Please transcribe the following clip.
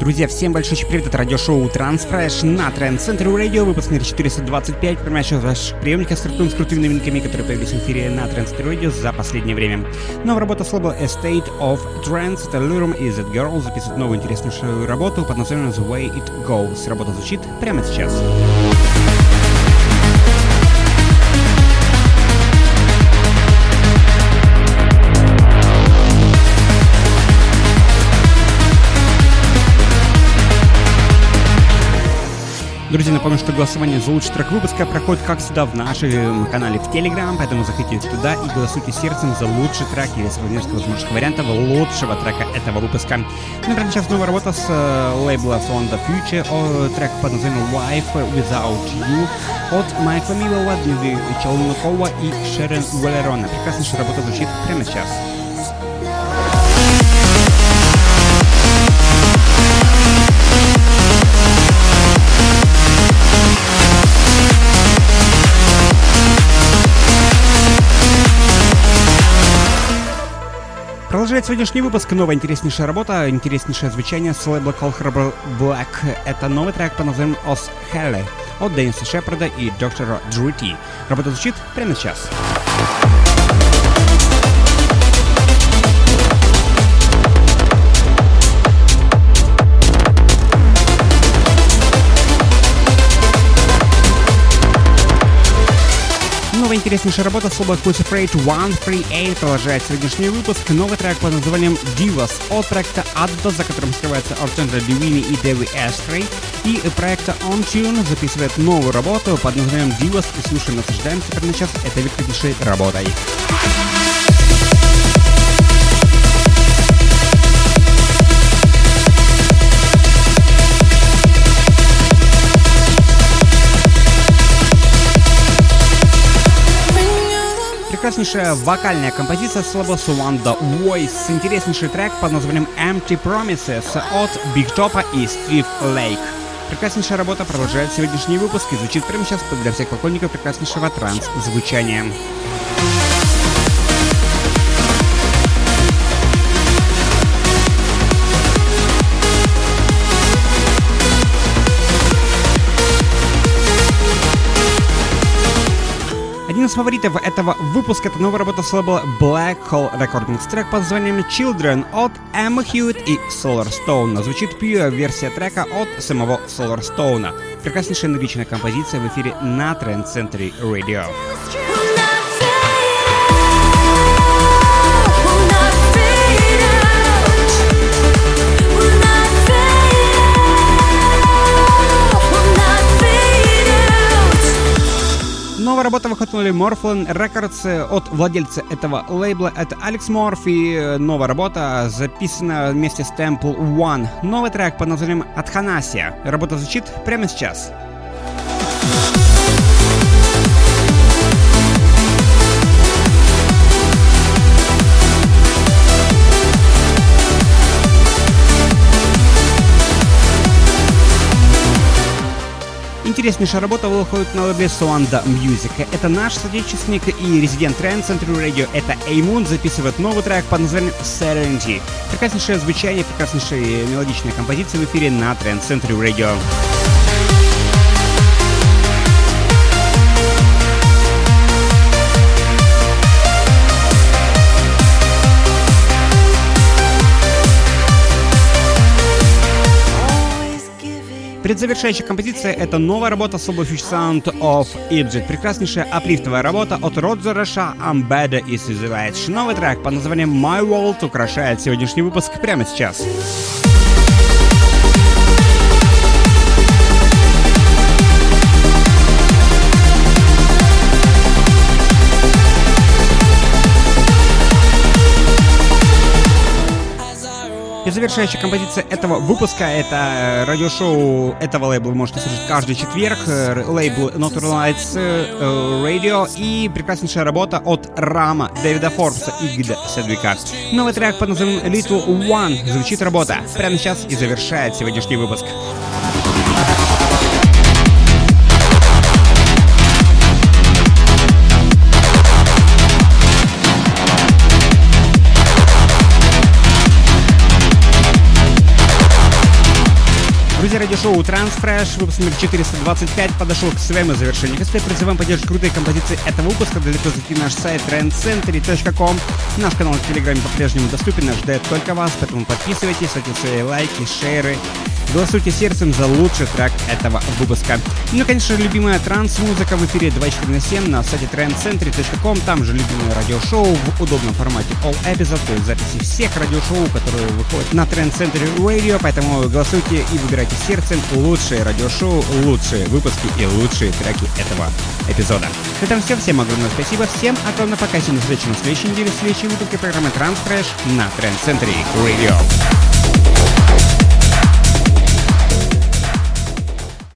Друзья, всем большой привет, это радиошоу Transfresh на Тренд Центре Радио, выпуск номер 425, прямо сейчас ваших приемников стартуем с крутыми новинками, которые появились в эфире на Тренд Центре Радио за последнее время. Новая работа с лейбла A State of Trance, это Lurum и Z Girl записывает новую интересную работу под названием The Way It Goes. Работа звучит прямо сейчас. Друзья, напомню, что голосование за лучший трек выпуска проходит как всегда в нашем канале в Telegram, поэтому заходите туда и голосуйте сердцем за лучший трек или с несколько возможных вариантов лучшего трека этого выпуска. Ну, прямо сейчас новая работа с э, лейбла Son the Future, о, трек под названием Wife Without You от Майкла Милова, Дмитрия Челнокова и Шерон Валерона. Прекраснейшая работа звучит прямо сейчас. Продолжает сегодняшний выпуск новая интереснейшая работа, интереснейшее звучание с лейбла Call Harbor Black. Это новый трек по названием Os Helle от Дениса Шепарда и доктора Друти. Работа звучит прямо сейчас. Новая интереснейшая работа с лоба Who's Afraid 138 продолжает сегодняшний выпуск. Новый трек под названием Divas от проекта Addo, за которым скрывается Артендра Дивини и Дэви Эстрей. И проекта On Tune записывает новую работу под названием Divas и слушаем, наслаждаемся прямо сейчас этой великолепнейшей работой. Прекраснейшая вокальная композиция лейбла Wanda Voice, интереснейший трек под названием Empty Promises от Big Top и Steve Lake. Прекраснейшая работа продолжает сегодняшний выпуск и звучит прямо сейчас для всех поклонников прекраснейшего транс-звучания. Из фаворитов этого выпуска это новая работа с лейбла Black Hole Recordings, трек под названием Children от Emma Hewitt и Solar Stone. Звучит пьюа версия трека от самого Solar Stone. Прекраснейшая энергичная композиция в эфире на Trend Century Radio. Новая работа выходнули Morphland Records от владельца этого лейбла. Это Алекс Морфи. Новая работа записана вместе с Temple One. Новый трек под названием Атханасия. Работа звучит прямо сейчас. Интереснейшая работа выходит на лейбле Suanda Music. Это наш соотечественник и резидент Trend Century Radio. Это Эймун записывает новый трек под названием Serenity. Прекраснейшее звучание, прекраснейшая мелодичная композиция в эфире на Trend Century Radio. Предзавершающая композиция — это новая работа с Future Sound of Egypt. Прекраснейшая аплифтовая работа от Роджера Ша Амбеда и Сизилайт. Новый трек под названием My World украшает сегодняшний выпуск прямо сейчас. И завершающая композиция этого выпуска — это радиошоу этого лейбла вы можете слушать каждый четверг. Лейбл Natural Lights Radio и прекраснейшая работа от Рама, Дэвида Форбса и Гида Седвика. Новый трек под названием Little One звучит работа прямо сейчас и завершает сегодняшний выпуск. Связи радиошоу Transfresh. Выпуск номер 425 подошел к своему завершению. Если призываем поддержать крутые композиции этого выпуска, далеко зайти на наш сайт trendcentury.com. Наш канал в Телеграме по-прежнему доступен, нас ждет только вас, поэтому подписывайтесь, ставьте свои лайки, шеры, Голосуйте сердцем за лучший трек этого выпуска. Ну, конечно, любимая транс-музыка в эфире 24 на 7 на сайте trendcentry.com. Там же любимое радиошоу в удобном формате All Episode, то есть записи всех радиошоу, которые выходят на Trend Center Radio. Поэтому голосуйте и выбирайте сердцем лучшие радиошоу, лучшие выпуски и лучшие треки этого эпизода. На этом все. Всем огромное спасибо. Всем огромное пока. Всем встречи на следующей неделе в следующей выпуске программы Transfresh на Trend Center Radio.